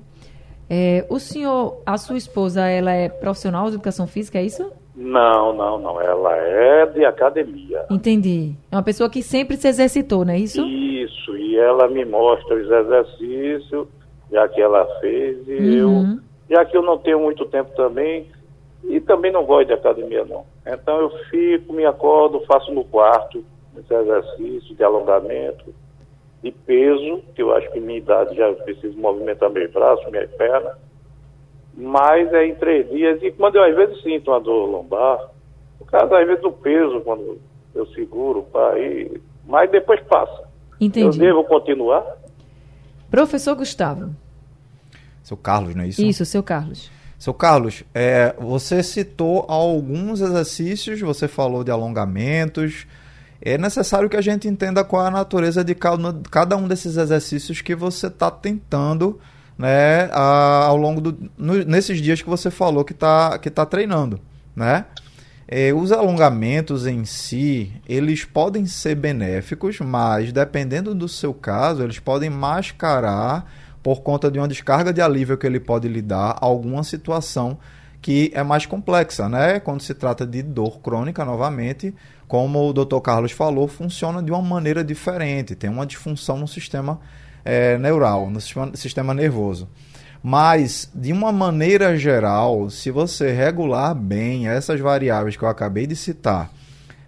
É, o senhor, a sua esposa, ela é profissional de educação física, é isso? Não, não, não. Ela é de academia. Entendi. É uma pessoa que sempre se exercitou, não é isso? Isso, e ela me mostra os exercícios, já que ela fez, e Uhum. eu, já que eu não tenho muito tempo também, e também não gosto de academia não. Então eu fico, me acordo, faço no quarto, esse exercício de alongamento, de peso, que eu acho que minha idade já preciso movimentar meus braços, minhas pernas, mas é em três dias, e quando eu às vezes sinto uma dor lombar, por causa às vezes do peso, quando eu seguro, pá, e, mas depois passa. Entendi. Eu devo continuar? Professor Gustavo. Seu Carlos, não é isso? Isso, seu Carlos. Seu Carlos, é, você citou alguns exercícios, você falou de alongamentos. É necessário que a gente entenda qual é a natureza de cada, um desses exercícios que você está tentando né, ao longo do. no- nesses dias que você falou que está que tá treinando. Né? É, os alongamentos em si, eles podem ser benéficos, mas dependendo do seu caso, eles podem mascarar, por conta de uma descarga de alívio que ele pode lhe dar, alguma situação que é mais complexa, né? Quando se trata de dor crônica, novamente, como o Dr. Carlos falou, funciona de uma maneira diferente, tem uma disfunção no sistema eh, neural, no sistema, sistema nervoso. Mas, de uma maneira geral, se você regular bem essas variáveis que eu acabei de citar,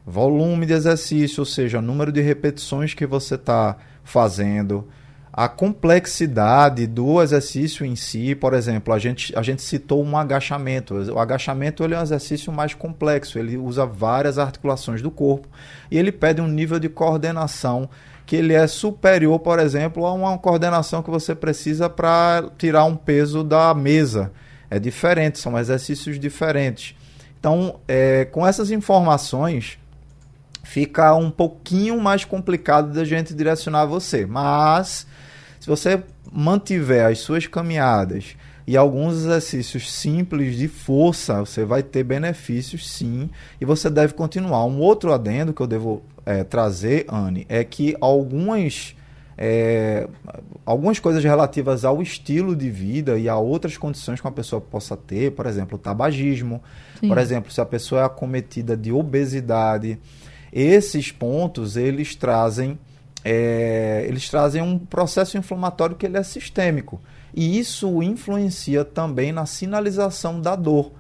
volume de exercício, ou seja, número de repetições que você está fazendo, a complexidade do exercício em si, por exemplo, a gente, a gente citou um agachamento. O agachamento ele é um exercício mais complexo, ele usa várias articulações do corpo e ele pede um nível de coordenação que ele é superior, por exemplo, a uma coordenação que você precisa para tirar um peso da mesa. É diferente, são exercícios diferentes. Então, é, com essas informações, fica um pouquinho mais complicado da gente direcionar você. Mas, se você mantiver as suas caminhadas e alguns exercícios simples de força, você vai ter benefícios sim, e você deve continuar. Um outro adendo que eu devo é, trazer, Anne, é que algumas. é, algumas coisas relativas ao estilo de vida e a outras condições que uma pessoa possa ter, por exemplo, o tabagismo, Sim. por exemplo, se a pessoa é acometida de obesidade, esses pontos eles trazem é, eles trazem um processo inflamatório que ele é sistêmico e isso influencia também na sinalização da dor.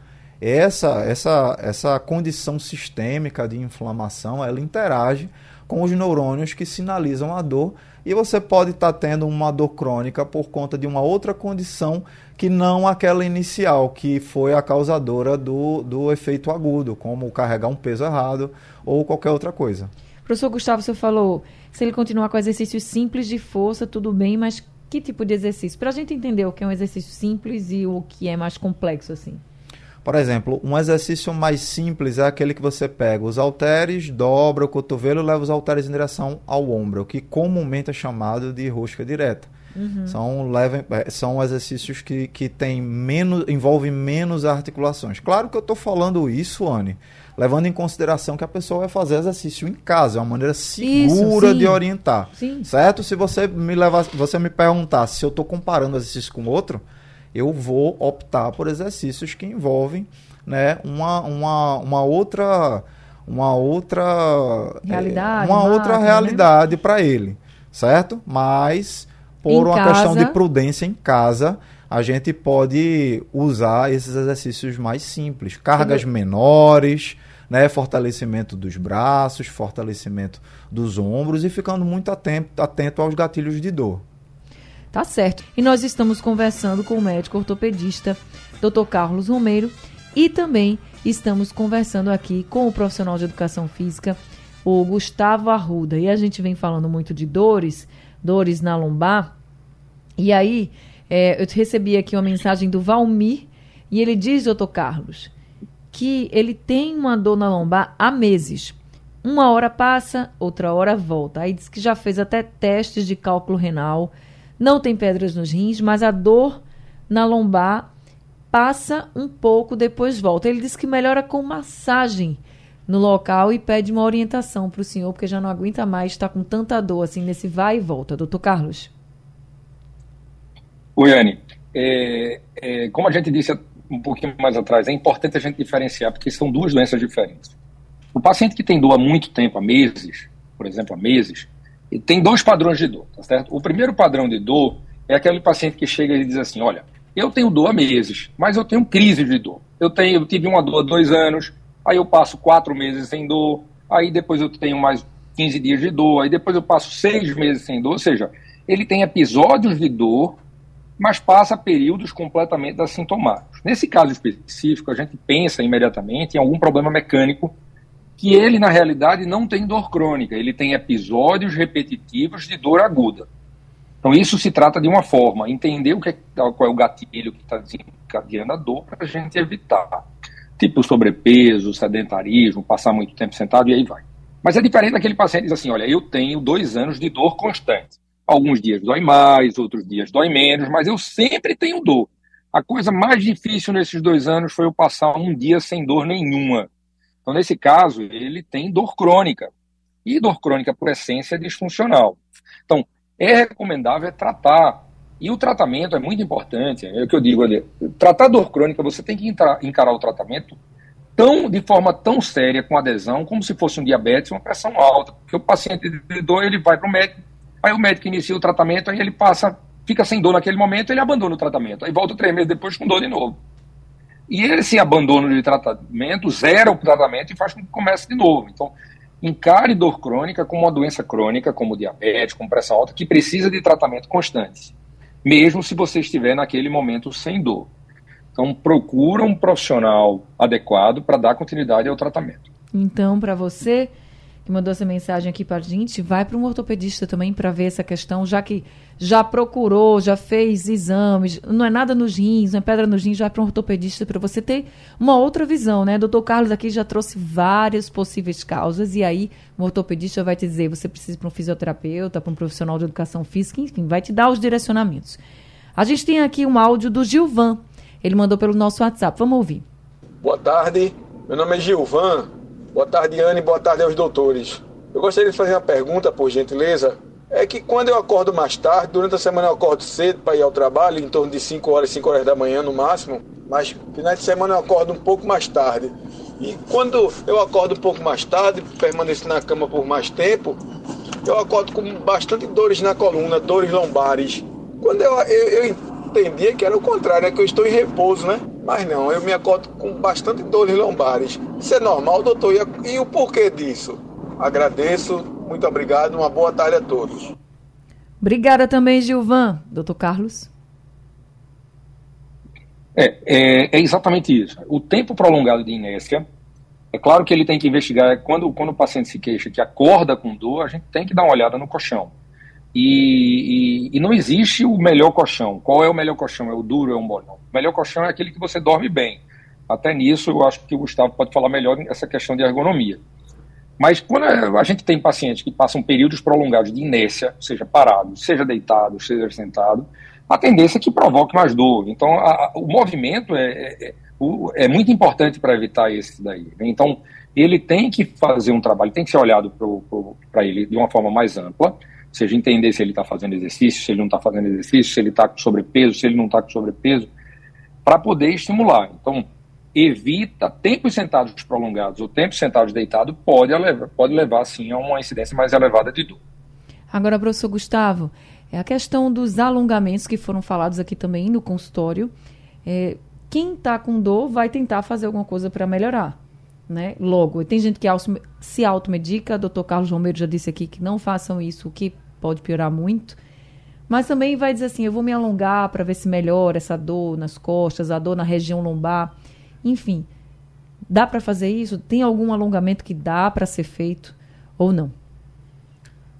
Essa essa essa condição sistêmica de inflamação ela interage com os neurônios que sinalizam a dor e você pode estar tendo uma dor crônica por conta de uma outra condição que não aquela inicial, que foi a causadora do, do efeito agudo, como carregar um peso errado ou qualquer outra coisa. Professor Gustavo, você falou, se ele continuar com exercícios simples de força, tudo bem, mas que tipo de exercício? Para a gente entender o que é um exercício simples e o que é mais complexo, assim. Por exemplo, um exercício mais simples é aquele que você pega os halteres, dobra o cotovelo e leva os halteres em direção ao ombro, o que comumente é chamado de rosca direta. São, leva, é, são exercícios que, que tem menos, envolvem menos articulações. Claro que eu estou falando isso, Anne, levando em consideração que a pessoa vai fazer exercício em casa, é uma maneira segura sim. de orientar. Sim. Certo? Se você me levar, você me perguntar se eu estou comparando exercício com outro, eu vou optar por exercícios que envolvem né, uma, uma, uma outra uma outra é, Realidade, uma outra né? realidade para ele, certo? Mas por Em uma casa- questão de prudência em casa, a gente pode usar esses exercícios mais simples, cargas menores, né, fortalecimento dos braços, fortalecimento dos ombros e ficando muito atento, atento aos gatilhos de dor. Tá certo. E nós estamos conversando com o médico ortopedista, Dr. Carlos Romeiro, E também estamos conversando aqui com o profissional de educação física, o Gustavo Arruda. E a gente vem falando muito de dores, dores na lombar. E aí, é, eu recebi aqui uma mensagem do Valmir, e ele diz, doutor Carlos, que ele tem uma dor na lombar há meses. Uma hora passa, outra hora volta. Aí diz que já fez até testes de cálculo renal, não tem pedras nos rins, mas a dor na lombar passa um pouco, depois volta. Ele disse que melhora com massagem no local e pede uma orientação para o senhor, porque já não aguenta mais estar com tanta dor assim nesse vai e volta. Doutor Carlos. Anne. É, é, como a gente disse um pouquinho mais atrás, é importante a gente diferenciar, porque são duas doenças diferentes. O paciente que tem dor há muito tempo, há meses, por exemplo, há meses, tem dois padrões de dor, tá certo? O primeiro padrão de dor é aquele paciente que chega e diz assim, olha, eu tenho dor há meses, mas eu tenho crise de dor. Eu, tenho, eu tive uma dor há dois anos, aí eu passo quatro meses sem dor, aí depois eu tenho mais 15 dias de dor, aí depois eu passo seis meses sem dor, ou seja, ele tem episódios de dor, mas passa períodos completamente assintomáticos. Nesse caso específico, a gente pensa imediatamente em algum problema mecânico que ele, na realidade, não tem dor crônica, ele tem episódios repetitivos de dor aguda. Então, isso se trata de uma forma, entender o que é, qual é o gatilho que está desencadeando a dor para a gente evitar. Tipo sobrepeso, sedentarismo, passar muito tempo sentado e aí vai. Mas é diferente daquele paciente que diz assim: olha, eu tenho dois anos de dor constante. Alguns dias dói mais, outros dias dói menos, mas eu sempre tenho dor. A coisa mais difícil nesses dois anos foi eu passar um dia sem dor nenhuma. Então, nesse caso, ele tem dor crônica. E dor crônica, por essência, é disfuncional. Então, é recomendável é tratar. E o tratamento é muito importante, é o que eu digo ali. Tratar dor crônica, você tem que encarar o tratamento tão de forma tão séria com adesão, como se fosse um diabetes, uma pressão alta. Porque o paciente de dor, ele vai para o médico, aí o médico inicia o tratamento, aí ele passa, fica sem dor naquele momento, ele abandona o tratamento. Aí volta três meses depois com dor de novo. E esse abandono de tratamento zera o tratamento e faz com que comece de novo. Então, encare dor crônica como uma doença crônica, como diabetes, como pressão alta, que precisa de tratamento constante, mesmo se você estiver naquele momento sem dor. Então, procura um profissional adequado para dar continuidade ao tratamento. Então, para você que mandou essa mensagem aqui para a gente, vai para um ortopedista também para ver essa questão, já que já procurou, já fez exames, não é nada nos rins, não é pedra nos rins, vai para um ortopedista para você ter uma outra visão, né? Doutor Carlos aqui já trouxe várias possíveis causas e aí um ortopedista vai te dizer, você precisa para um fisioterapeuta, para um profissional de educação física, enfim, vai te dar os direcionamentos. A gente tem aqui um áudio do Gilvan, ele mandou pelo nosso WhatsApp, vamos ouvir. Boa tarde, meu nome é Gilvan, Boa tarde, Anne. Boa tarde aos doutores. Eu gostaria de fazer uma pergunta, por gentileza. É que quando eu acordo mais tarde, durante a semana eu acordo cedo para ir ao trabalho, em torno de 5 horas, 5 horas da manhã no máximo, mas finais de semana eu acordo um pouco mais tarde. E quando eu acordo um pouco mais tarde, permaneço na cama por mais tempo, eu acordo com bastante dores na coluna, dores lombares. Quando eu, eu, eu entendia que era o contrário, né? Que eu estou em repouso, né? Mas não, eu me acordo com bastante dores lombares. Isso é normal, doutor? E, e o porquê disso? Agradeço, muito obrigado, uma boa tarde a todos. Obrigada também, Gilvan. Doutor Carlos? É, é, é, exatamente isso. O tempo prolongado de inércia, é claro que ele tem que investigar, quando, quando o paciente se queixa que acorda com dor, a gente tem que dar uma olhada no colchão. E, e, e, não existe o melhor colchão. Qual é o melhor colchão? É o duro, é o mole? O melhor colchão é aquele que você dorme bem. Até nisso, eu acho que o Gustavo pode falar melhor essa questão de ergonomia. Mas quando a gente tem pacientes que passam períodos prolongados de inércia, seja parado, seja deitado, seja sentado, a tendência é que provoque mais dor. Então, a, o movimento é, é, é, é muito importante para evitar esse daí. Então, ele tem que fazer um trabalho, tem que ser olhado para ele de uma forma mais ampla seja entender se ele está fazendo exercício, se ele não está fazendo exercício, se ele está com sobrepeso, se ele não está com sobrepeso, para poder estimular. Então, evita tempos sentados prolongados ou tempos sentados deitado pode levar, pode levar sim a uma incidência mais elevada de dor. Agora, professor Gustavo, é a questão dos alongamentos que foram falados aqui também no consultório. É, quem está com dor vai tentar fazer alguma coisa para melhorar. Né? Logo, tem gente que se automedica, o doutor Carlos Romero já disse aqui que não façam isso, que pode piorar muito. Mas também vai dizer assim: eu vou me alongar para ver se melhora essa dor nas costas, a dor na região lombar. Enfim, dá para fazer isso? Tem algum alongamento que dá para ser feito ou não?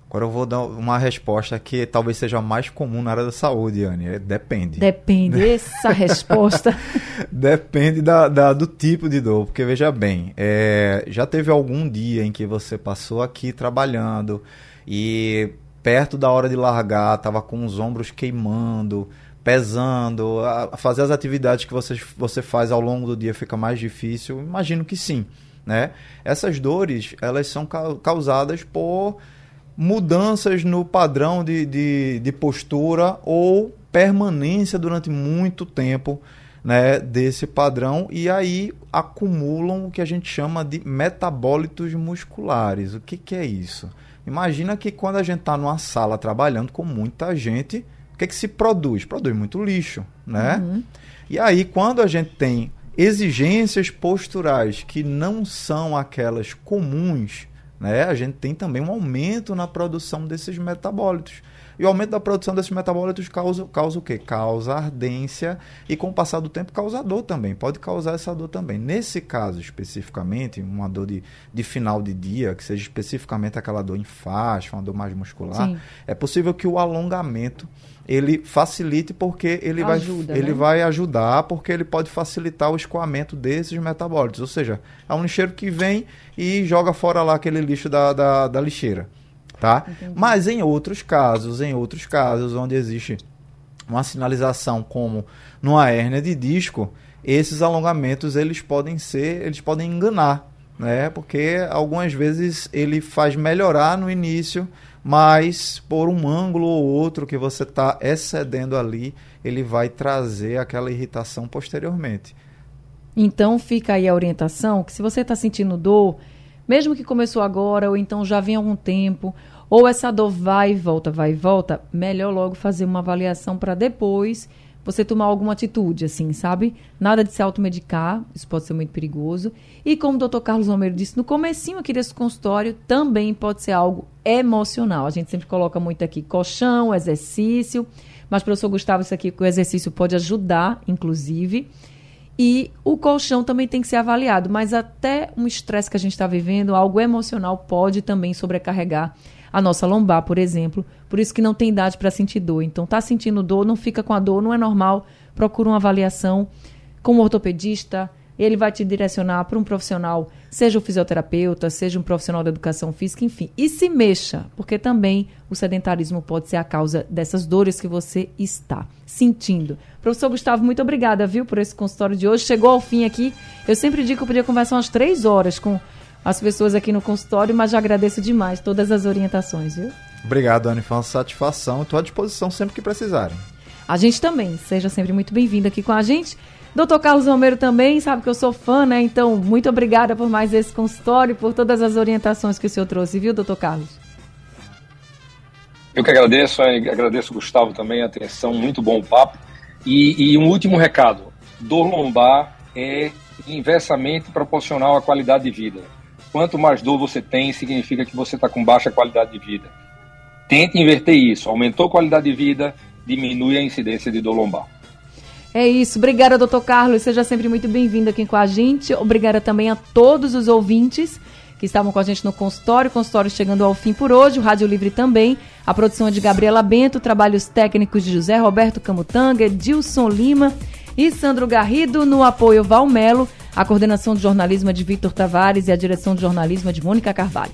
Agora eu vou dar uma resposta que talvez seja mais comum na área da saúde, Anne. É, depende. Depende. Essa resposta. Depende da, da, do tipo de dor. Porque veja bem, é, já teve algum dia em que você passou aqui trabalhando e perto da hora de largar, estava com os ombros queimando, pesando, fazer as atividades que você, você faz ao longo do dia fica mais difícil? Imagino que sim. Né? Essas dores, elas são causadas por mudanças no padrão de, de, de postura ou permanência durante muito tempo né, desse padrão e aí acumulam o que a gente chama de metabólitos musculares. O que, que é isso? Imagina que quando a gente está numa sala trabalhando com muita gente, o que, que se produz? Produz muito lixo, né? Uhum. E aí, quando a gente tem exigências posturais que não são aquelas comuns, né? A gente tem também um aumento na produção desses metabólitos. E o aumento da produção desses metabólitos causa, causa o quê? Causa ardência e com o passar do tempo causa dor também. Pode causar essa dor também. Nesse caso especificamente, uma dor de, de final de dia, que seja especificamente aquela dor em faixa, uma dor mais muscular, Sim. é possível que o alongamento ele facilite porque ele, Ajuda, vai, ele né? vai ajudar, porque ele pode facilitar o escoamento desses metabólitos. Ou seja, é um lixeiro que vem e joga fora lá aquele lixo da, da, da lixeira. Tá? Mas em outros casos, em outros casos onde existe uma sinalização como numa hérnia de disco, esses alongamentos eles podem ser, eles podem enganar, né? Porque algumas vezes ele faz melhorar no início, mas por um ângulo ou outro que você está excedendo ali, ele vai trazer aquela irritação posteriormente. Então fica aí a orientação que se você está sentindo dor, mesmo que começou agora ou então já vem algum tempo, ou essa dor vai e volta, vai e volta, melhor logo fazer uma avaliação para depois você tomar alguma atitude, assim, sabe? Nada de se automedicar, isso pode ser muito perigoso. E como o doutor Carlos Romero disse no comecinho aqui desse consultório, também pode ser algo emocional. A gente sempre coloca muito aqui colchão, exercício, mas professor Gustavo, isso aqui, o exercício pode ajudar, inclusive. E o colchão também tem que ser avaliado, mas até um estresse que a gente está vivendo, algo emocional pode também sobrecarregar a nossa lombar, por exemplo. Por isso que não tem idade para sentir dor. Então, tá sentindo dor, não fica com a dor, não é normal. Procura uma avaliação com um ortopedista. Ele vai te direcionar para um profissional, seja o fisioterapeuta, seja um profissional da educação física, enfim. E se mexa, porque também o sedentarismo pode ser a causa dessas dores que você está sentindo. Professor Gustavo, muito obrigada, viu, por esse consultório de hoje. Chegou ao fim aqui. Eu sempre digo que eu podia conversar umas três horas com as pessoas aqui no consultório, mas já agradeço demais todas as orientações, viu? Obrigado, Anne. Foi uma satisfação. Estou à disposição sempre que precisarem. A gente também. Seja sempre muito bem-vindo aqui com a gente. Doutor Carlos Romero também, sabe que eu sou fã, né? Então, muito obrigada por mais esse consultório, por todas as orientações que o senhor trouxe, viu, doutor Carlos? Eu que agradeço, agradeço Gustavo também, a atenção, muito bom papo. E, e um último recado: dor lombar é inversamente proporcional à qualidade de vida. Quanto mais dor você tem, significa que você está com baixa qualidade de vida. Tente inverter isso. Aumentou a qualidade de vida, diminui a incidência de dor lombar. É isso. Obrigada, doutor Carlos. Seja sempre muito bem-vindo aqui com a gente. Obrigada também a todos os ouvintes que estavam com a gente no consultório. O consultório chegando ao fim por hoje. O Rádio Livre também. A produção é de Gabriela Bento. Trabalhos técnicos de José Roberto Camutanga, Dilson Lima e Sandro Garrido. No apoio Valmelo. A coordenação de jornalismo é de Vitor Tavares e a direção de jornalismo é de Mônica Carvalho.